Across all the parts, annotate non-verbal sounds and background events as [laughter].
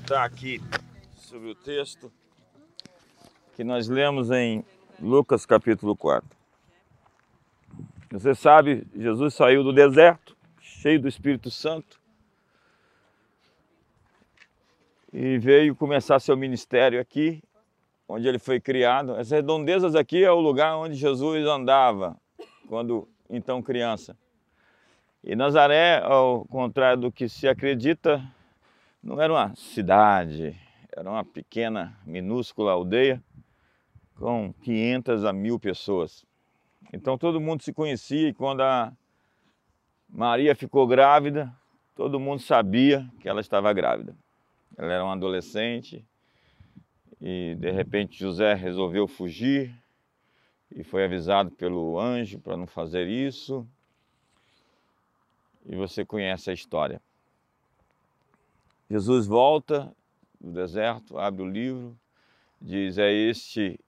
comentar aqui sobre o texto que nós lemos em Lucas capítulo 4. Você sabe, Jesus saiu do deserto, cheio do Espírito Santo, e veio começar seu ministério aqui, onde ele foi criado. Essas redondezas aqui é o lugar onde Jesus andava, quando então criança. E Nazaré, ao contrário do que se acredita, não era uma cidade, era uma pequena, minúscula aldeia com 500 a mil pessoas. Então todo mundo se conhecia e quando a Maria ficou grávida, todo mundo sabia que ela estava grávida. Ela era uma adolescente e de repente José resolveu fugir e foi avisado pelo anjo para não fazer isso. E você conhece a história. Jesus volta do deserto, abre o livro, diz: É este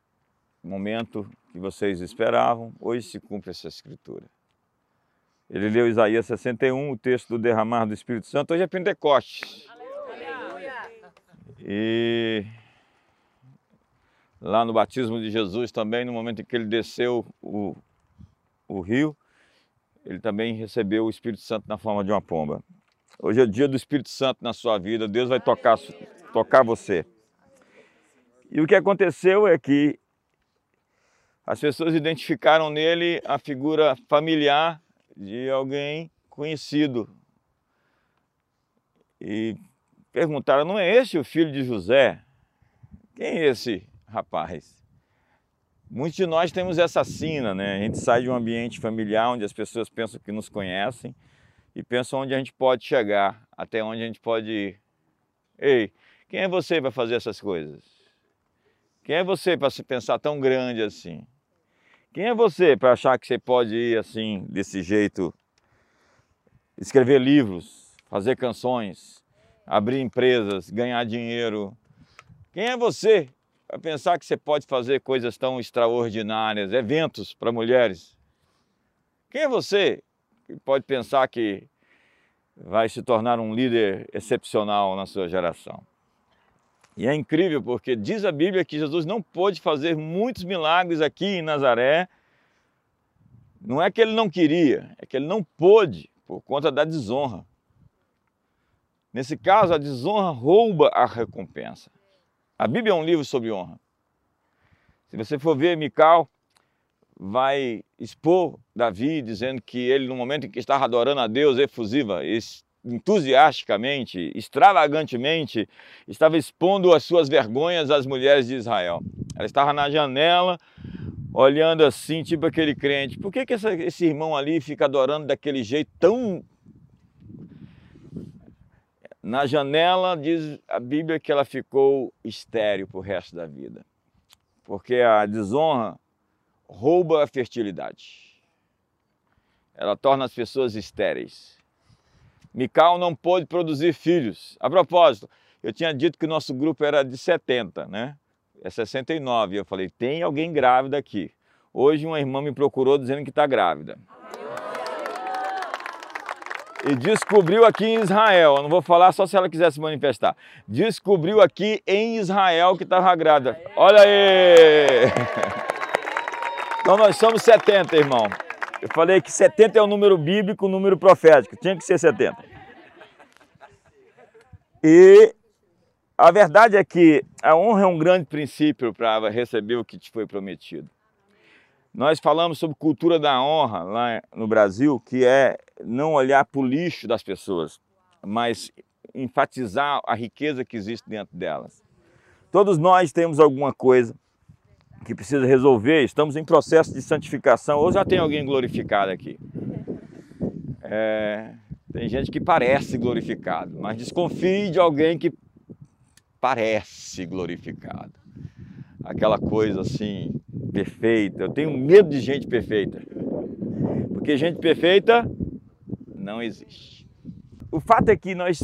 momento que vocês esperavam, hoje se cumpre essa escritura. Ele leu Isaías 61, o texto do derramar do Espírito Santo, hoje é Pentecostes. E lá no batismo de Jesus também, no momento em que ele desceu o, o rio, ele também recebeu o Espírito Santo na forma de uma pomba. Hoje é o dia do Espírito Santo na sua vida, Deus vai tocar, tocar você. E o que aconteceu é que as pessoas identificaram nele a figura familiar de alguém conhecido. E perguntaram: não é esse o filho de José? Quem é esse rapaz? Muitos de nós temos essa sina, né? A gente sai de um ambiente familiar onde as pessoas pensam que nos conhecem e pensam onde a gente pode chegar, até onde a gente pode ir. Ei, quem é você para fazer essas coisas? Quem é você para se pensar tão grande assim? Quem é você para achar que você pode ir assim, desse jeito, escrever livros, fazer canções, abrir empresas, ganhar dinheiro? Quem é você para pensar que você pode fazer coisas tão extraordinárias, eventos para mulheres? Quem é você que pode pensar que vai se tornar um líder excepcional na sua geração? E é incrível porque diz a Bíblia que Jesus não pôde fazer muitos milagres aqui em Nazaré. Não é que ele não queria, é que ele não pôde por conta da desonra. Nesse caso, a desonra rouba a recompensa. A Bíblia é um livro sobre honra. Se você for ver Mical, vai expor Davi dizendo que ele, no momento em que estava adorando a Deus efusiva, entusiasticamente, extravagantemente, estava expondo as suas vergonhas às mulheres de Israel. Ela estava na janela, olhando assim, tipo aquele crente. Por que, que essa, esse irmão ali fica adorando daquele jeito tão. Na janela, diz a Bíblia que ela ficou estéril para o resto da vida. Porque a desonra rouba a fertilidade. Ela torna as pessoas estéreis. Mical não pôde produzir filhos. A propósito, eu tinha dito que nosso grupo era de 70, né? É 69. Eu falei, tem alguém grávida aqui. Hoje uma irmã me procurou dizendo que está grávida. E descobriu aqui em Israel, eu não vou falar só se ela quiser se manifestar. Descobriu aqui em Israel que estava grávida. Olha aí! [laughs] Então nós somos 70, irmão. Eu falei que 70 é o número bíblico, o número profético. Tinha que ser 70. E a verdade é que a honra é um grande princípio para receber o que te foi prometido. Nós falamos sobre cultura da honra lá no Brasil, que é não olhar para o lixo das pessoas, mas enfatizar a riqueza que existe dentro delas. Todos nós temos alguma coisa que precisa resolver, estamos em processo de santificação, ou já tem alguém glorificado aqui? É, tem gente que parece glorificado, mas desconfie de alguém que parece glorificado. Aquela coisa assim, perfeita. Eu tenho medo de gente perfeita. Porque gente perfeita não existe. O fato é que nós,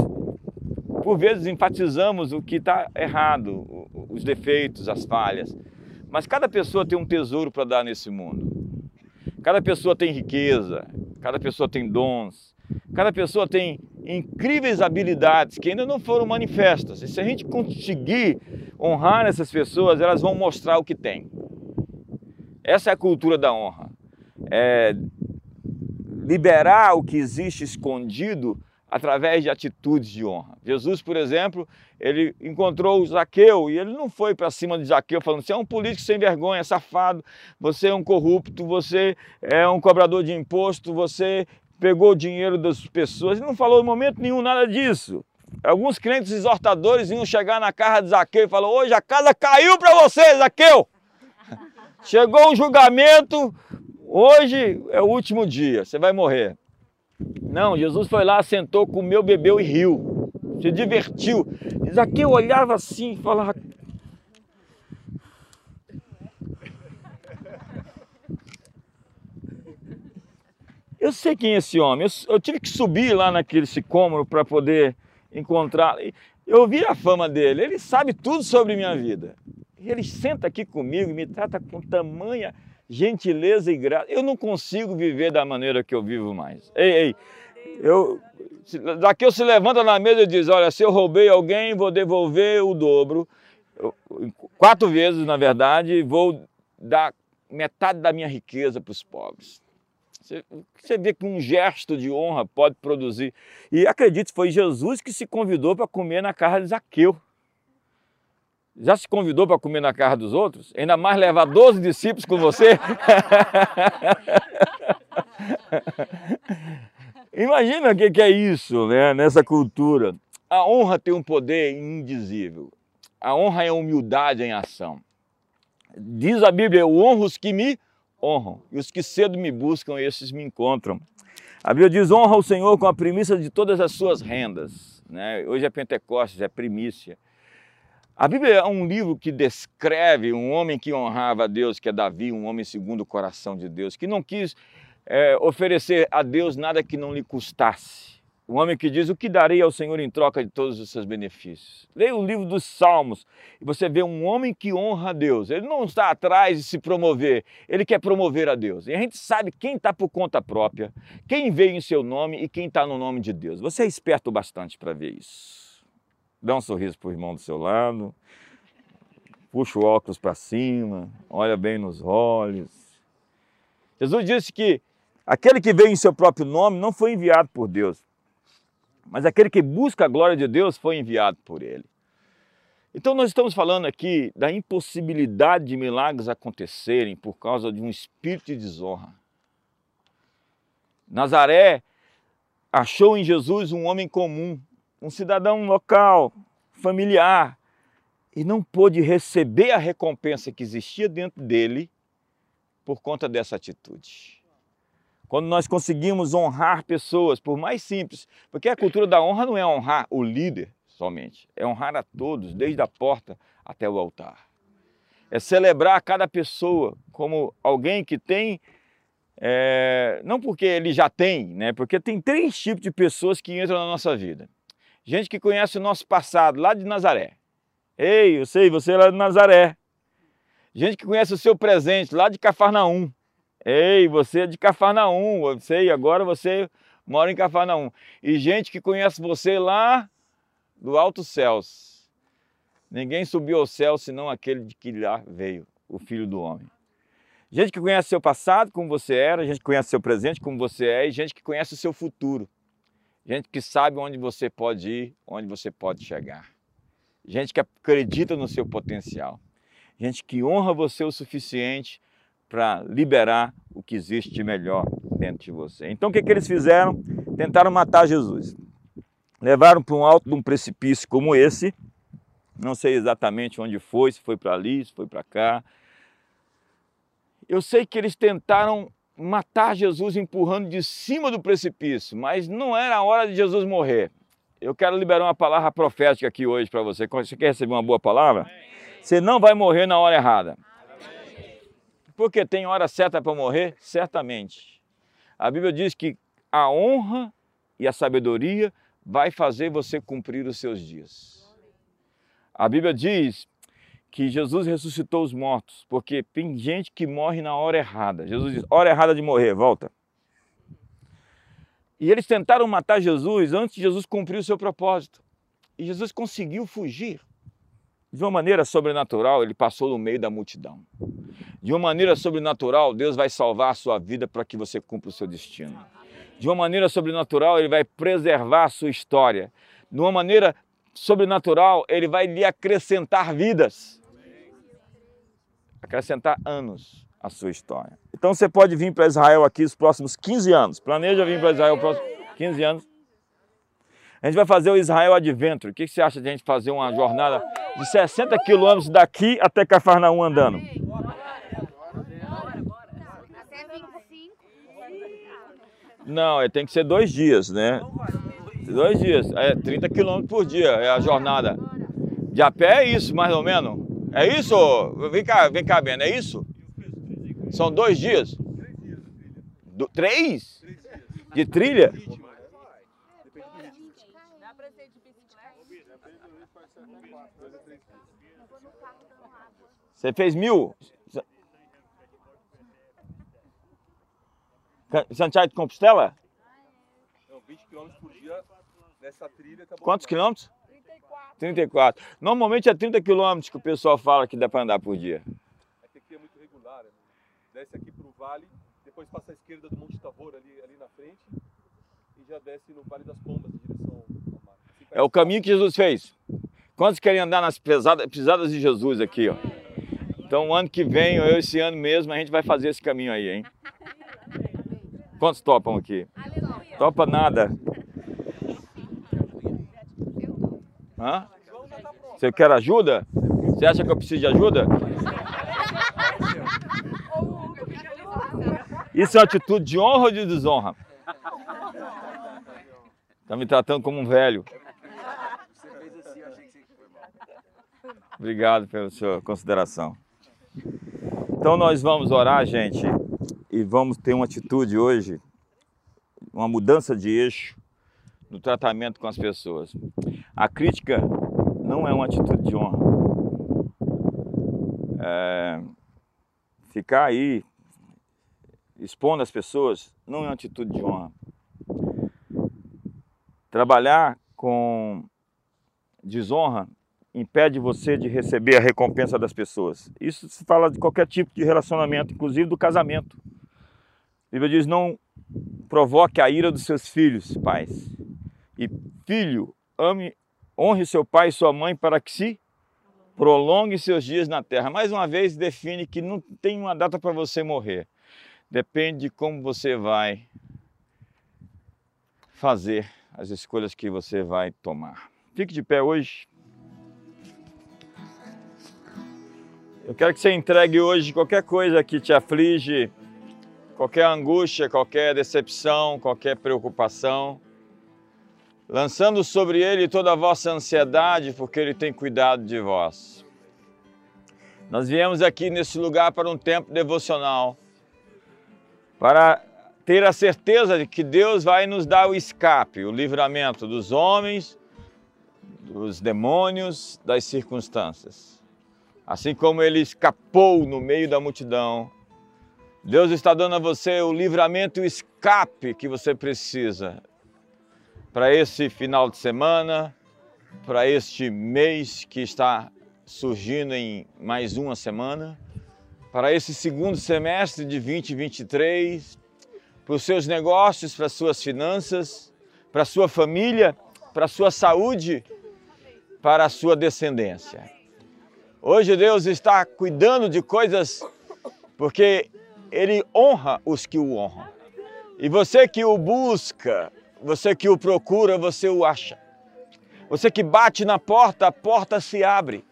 por vezes, enfatizamos o que está errado, os defeitos, as falhas. Mas cada pessoa tem um tesouro para dar nesse mundo. Cada pessoa tem riqueza, cada pessoa tem dons, cada pessoa tem incríveis habilidades que ainda não foram manifestas. E se a gente conseguir honrar essas pessoas, elas vão mostrar o que tem. Essa é a cultura da honra. É liberar o que existe escondido através de atitudes de honra. Jesus, por exemplo, ele encontrou o Zaqueu e ele não foi para cima de Zaqueu falando: você é um político sem vergonha, safado, você é um corrupto, você é um cobrador de imposto, você pegou o dinheiro das pessoas. Ele não falou em momento nenhum nada disso. Alguns crentes exortadores iam chegar na casa de Zaqueu e falaram: hoje a casa caiu para você, Zaqueu! [laughs] Chegou o julgamento, hoje é o último dia, você vai morrer. Não, Jesus foi lá, sentou, comeu, bebeu e riu. Se divertiu. Zaqueu olhava assim e falava. Eu sei quem é esse homem. Eu, eu tive que subir lá naquele sicômoro para poder encontrar. Eu vi a fama dele. Ele sabe tudo sobre minha vida. Ele senta aqui comigo, me trata com tamanha gentileza e graça. Eu não consigo viver da maneira que eu vivo mais. Ei, ei, eu, daqui eu se levanta na mesa e diz, olha, se eu roubei alguém, vou devolver o dobro, quatro vezes na verdade, vou dar metade da minha riqueza para os pobres. Você, você vê que um gesto de honra pode produzir. E acredite, foi Jesus que se convidou para comer na casa de Zaqueu. Já se convidou para comer na casa dos outros? Ainda mais levar 12 discípulos com você? [laughs] Imagina o que é isso, né? Nessa cultura. A honra tem um poder indizível. A honra é a humildade em ação. Diz a Bíblia: Eu honro os que me honram, e os que cedo me buscam, esses me encontram. A Bíblia diz: honra o Senhor com a primícia de todas as suas rendas. Né? Hoje é Pentecostes, é primícia. A Bíblia é um livro que descreve um homem que honrava a Deus, que é Davi, um homem segundo o coração de Deus, que não quis é, oferecer a Deus nada que não lhe custasse. Um homem que diz: O que darei ao Senhor em troca de todos os seus benefícios? Leia o livro dos Salmos e você vê um homem que honra a Deus. Ele não está atrás de se promover, ele quer promover a Deus. E a gente sabe quem está por conta própria, quem veio em seu nome e quem está no nome de Deus. Você é esperto bastante para ver isso. Dá um sorriso para o irmão do seu lado. Puxa o óculos para cima. Olha bem nos olhos. Jesus disse que aquele que veio em seu próprio nome não foi enviado por Deus. Mas aquele que busca a glória de Deus foi enviado por ele. Então nós estamos falando aqui da impossibilidade de milagres acontecerem por causa de um espírito de desonra. Nazaré achou em Jesus um homem comum, um cidadão local, familiar, e não pôde receber a recompensa que existia dentro dele por conta dessa atitude. Quando nós conseguimos honrar pessoas, por mais simples, porque a cultura da honra não é honrar o líder somente, é honrar a todos, desde a porta até o altar. É celebrar cada pessoa como alguém que tem, é, não porque ele já tem, né? porque tem três tipos de pessoas que entram na nossa vida gente que conhece o nosso passado, lá de Nazaré. Ei, eu sei, você é lá de Nazaré. Gente que conhece o seu presente, lá de Cafarnaum. Ei, você é de Cafarnaum, eu sei, agora você mora em Cafarnaum. E gente que conhece você lá do alto céus. Ninguém subiu ao céu senão aquele de que lá veio, o Filho do Homem. Gente que conhece seu passado, como você era, gente que conhece seu presente, como você é, e gente que conhece o seu futuro. Gente que sabe onde você pode ir, onde você pode chegar. Gente que acredita no seu potencial. Gente que honra você o suficiente para liberar o que existe de melhor dentro de você. Então o que, que eles fizeram? Tentaram matar Jesus. Levaram para um alto de um precipício como esse. Não sei exatamente onde foi, se foi para ali, se foi para cá. Eu sei que eles tentaram matar Jesus empurrando de cima do precipício, mas não era a hora de Jesus morrer. Eu quero liberar uma palavra profética aqui hoje para você. Você quer receber uma boa palavra? Você não vai morrer na hora errada. Porque tem hora certa para morrer? Certamente. A Bíblia diz que a honra e a sabedoria vai fazer você cumprir os seus dias. A Bíblia diz que Jesus ressuscitou os mortos, porque tem gente que morre na hora errada. Jesus diz: hora errada de morrer, volta. E eles tentaram matar Jesus antes de Jesus cumprir o seu propósito. E Jesus conseguiu fugir. De uma maneira sobrenatural, ele passou no meio da multidão. De uma maneira sobrenatural, Deus vai salvar a sua vida para que você cumpra o seu destino. De uma maneira sobrenatural, ele vai preservar a sua história. De uma maneira sobrenatural, ele vai lhe acrescentar vidas. Acrescentar anos à sua história. Então você pode vir para Israel aqui os próximos 15 anos. Planeja vir para Israel os próximos 15 anos. A gente vai fazer o Israel Adventure. O que você acha de a gente fazer uma jornada de 60 quilômetros daqui até Cafarnaum andando? Não, é, tem que ser dois dias, né? Dois dias. É 30 quilômetros por dia é a jornada. De a pé é isso, mais ou menos. É isso? Vem cá, vem cá, Bena, é isso? São dois dias? Do, três? De trilha? Você fez mil? Santiago de Compostela? Não, 20 km por dia nessa trilha. Tá Quantos quilômetros? 34. 34. Normalmente é 30 quilômetros que o pessoal fala que dá para andar por dia. É que aqui é muito regular. Né? Desce aqui para o vale, depois passa à esquerda do Monte Tabor ali, ali na frente e já desce no Vale das Pombas em direção ao mar. Assim, É o caminho que Jesus fez. Quantos querem andar nas pesadas, pisadas de Jesus aqui, ó? Então, ano que vem, eu esse ano mesmo, a gente vai fazer esse caminho aí, hein? Quantos topam aqui? Topa nada. Hã? Você quer ajuda? Você acha que eu preciso de ajuda? Isso é uma atitude de honra ou de desonra? Está me tratando como um velho. Obrigado pela sua consideração. Então nós vamos orar, gente, e vamos ter uma atitude hoje, uma mudança de eixo no tratamento com as pessoas. A crítica não é uma atitude de honra. É, ficar aí expondo as pessoas não é uma atitude de honra. Trabalhar com desonra impede você de receber a recompensa das pessoas. Isso se fala de qualquer tipo de relacionamento, inclusive do casamento. A Bíblia diz: não provoque a ira dos seus filhos, pais. E filho, ame, honre seu pai e sua mãe para que se prolongue seus dias na terra. Mais uma vez, define que não tem uma data para você morrer. Depende de como você vai fazer as escolhas que você vai tomar. Fique de pé hoje. Eu quero que você entregue hoje qualquer coisa que te aflige, qualquer angústia, qualquer decepção, qualquer preocupação, lançando sobre Ele toda a vossa ansiedade, porque Ele tem cuidado de vós. Nós viemos aqui nesse lugar para um tempo devocional, para ter a certeza de que Deus vai nos dar o escape, o livramento dos homens, dos demônios, das circunstâncias. Assim como ele escapou no meio da multidão, Deus está dando a você o livramento o escape que você precisa para esse final de semana, para este mês que está surgindo em mais uma semana, para esse segundo semestre de 2023, para os seus negócios, para as suas finanças, para a sua família, para a sua saúde, para a sua descendência. Hoje Deus está cuidando de coisas porque Ele honra os que o honram. E você que o busca, você que o procura, você o acha. Você que bate na porta, a porta se abre.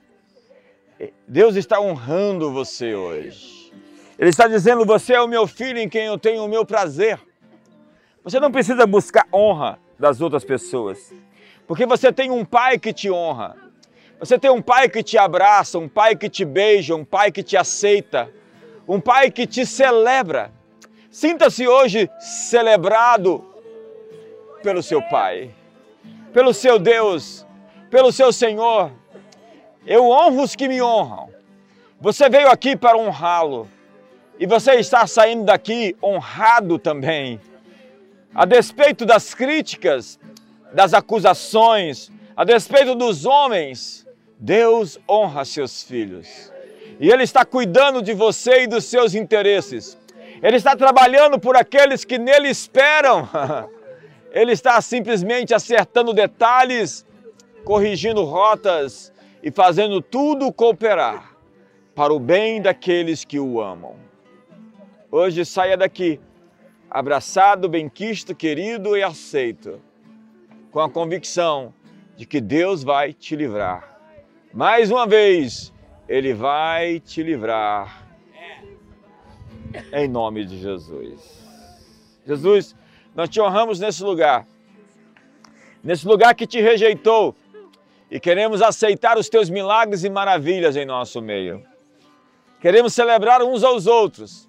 Deus está honrando você hoje. Ele está dizendo: Você é o meu filho em quem eu tenho o meu prazer. Você não precisa buscar honra das outras pessoas, porque você tem um pai que te honra. Você tem um pai que te abraça, um pai que te beija, um pai que te aceita, um pai que te celebra. Sinta-se hoje celebrado pelo seu Pai, pelo seu Deus, pelo seu Senhor. Eu honro os que me honram. Você veio aqui para honrá-lo e você está saindo daqui honrado também. A despeito das críticas, das acusações, a despeito dos homens, Deus honra seus filhos. E Ele está cuidando de você e dos seus interesses. Ele está trabalhando por aqueles que nele esperam. [laughs] Ele está simplesmente acertando detalhes, corrigindo rotas e fazendo tudo cooperar para o bem daqueles que o amam. Hoje saia daqui abraçado, benquisto, querido e aceito, com a convicção de que Deus vai te livrar. Mais uma vez, Ele vai te livrar. Em nome de Jesus. Jesus, nós te honramos nesse lugar, nesse lugar que te rejeitou, e queremos aceitar os teus milagres e maravilhas em nosso meio. Queremos celebrar uns aos outros.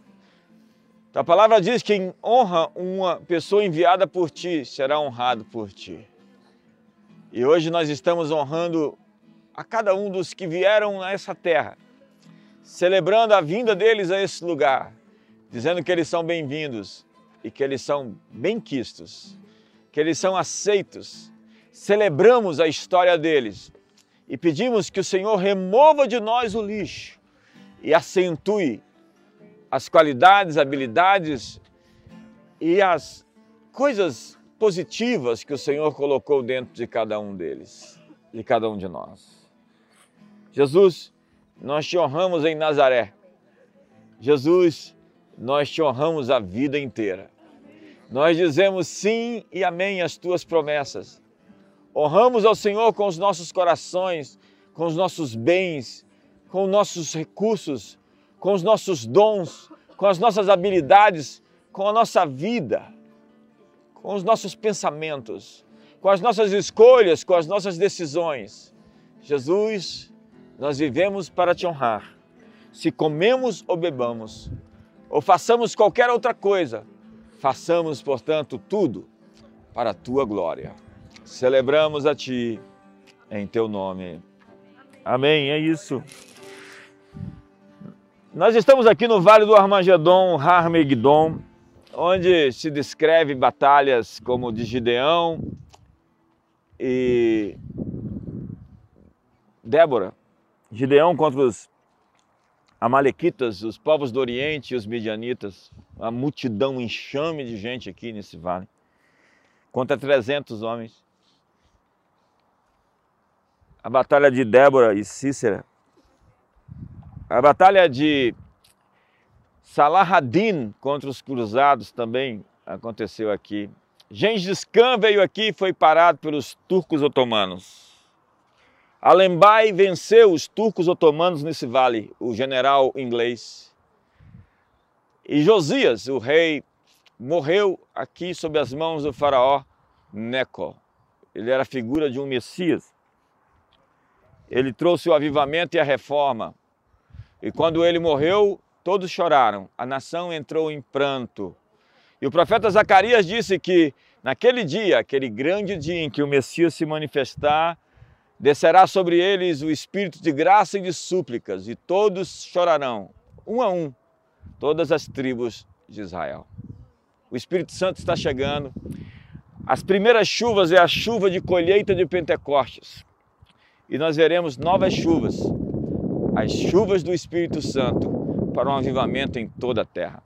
A palavra diz que quem honra uma pessoa enviada por ti será honrado por ti. E hoje nós estamos honrando a cada um dos que vieram a essa terra, celebrando a vinda deles a esse lugar, dizendo que eles são bem-vindos e que eles são bem-quistos, que eles são aceitos. Celebramos a história deles e pedimos que o Senhor remova de nós o lixo e acentue as qualidades, habilidades e as coisas positivas que o Senhor colocou dentro de cada um deles, de cada um de nós. Jesus, nós te honramos em Nazaré. Jesus, nós te honramos a vida inteira. Nós dizemos sim e amém às tuas promessas. Honramos ao Senhor com os nossos corações, com os nossos bens, com os nossos recursos, com os nossos dons, com as nossas habilidades, com a nossa vida, com os nossos pensamentos, com as nossas escolhas, com as nossas decisões. Jesus, nós vivemos para te honrar. Se comemos ou bebamos, ou façamos qualquer outra coisa, façamos, portanto, tudo para a tua glória. Celebramos a ti em teu nome. Amém. É isso. Nós estamos aqui no Vale do Armagedon, Harmegdon, onde se descreve batalhas como de Gideão e Débora. Gideão contra os Amalequitas, os povos do Oriente e os Midianitas. Uma multidão, um enxame de gente aqui nesse vale. Contra 300 homens. A batalha de Débora e Cícera a batalha de Salahadin contra os cruzados também aconteceu aqui. Gengis Khan veio aqui e foi parado pelos turcos otomanos. Alembai venceu os turcos otomanos nesse vale, o general inglês. E Josias, o rei, morreu aqui sob as mãos do faraó Neco. Ele era a figura de um Messias. Ele trouxe o avivamento e a reforma. E quando ele morreu, todos choraram, a nação entrou em pranto. E o profeta Zacarias disse que naquele dia, aquele grande dia em que o Messias se manifestar, descerá sobre eles o espírito de graça e de súplicas, e todos chorarão, um a um, todas as tribos de Israel. O Espírito Santo está chegando. As primeiras chuvas é a chuva de colheita de Pentecostes. E nós veremos novas chuvas as chuvas do Espírito Santo para um avivamento em toda a terra.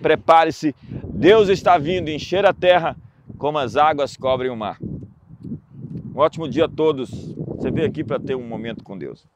Prepare-se, Deus está vindo encher a terra como as águas cobrem o mar. Um ótimo dia a todos. Você veio aqui para ter um momento com Deus.